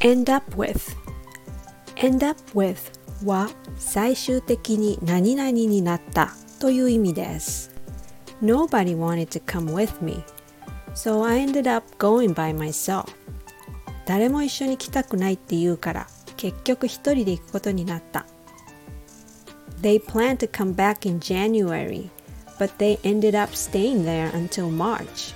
end up with end up with は最終的に何々になったという意味です Nobody wanted to come with me so I ended up going by myself 誰も一緒に来たくないって言うから結局一人で行くことになった They planned to come back in January but they ended up staying there until March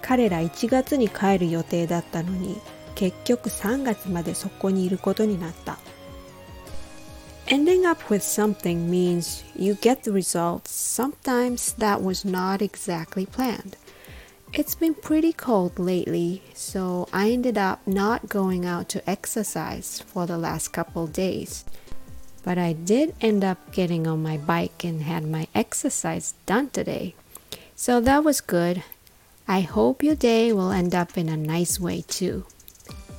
彼ら1月に帰る予定だったのに結局3月までそこにいることになった Ending up with something means you get the results sometimes that was not exactly planned. It's been pretty cold lately, so I ended up not going out to exercise for the last couple days. But I did end up getting on my bike and had my exercise done today. So that was good. I hope your day will end up in a nice way too.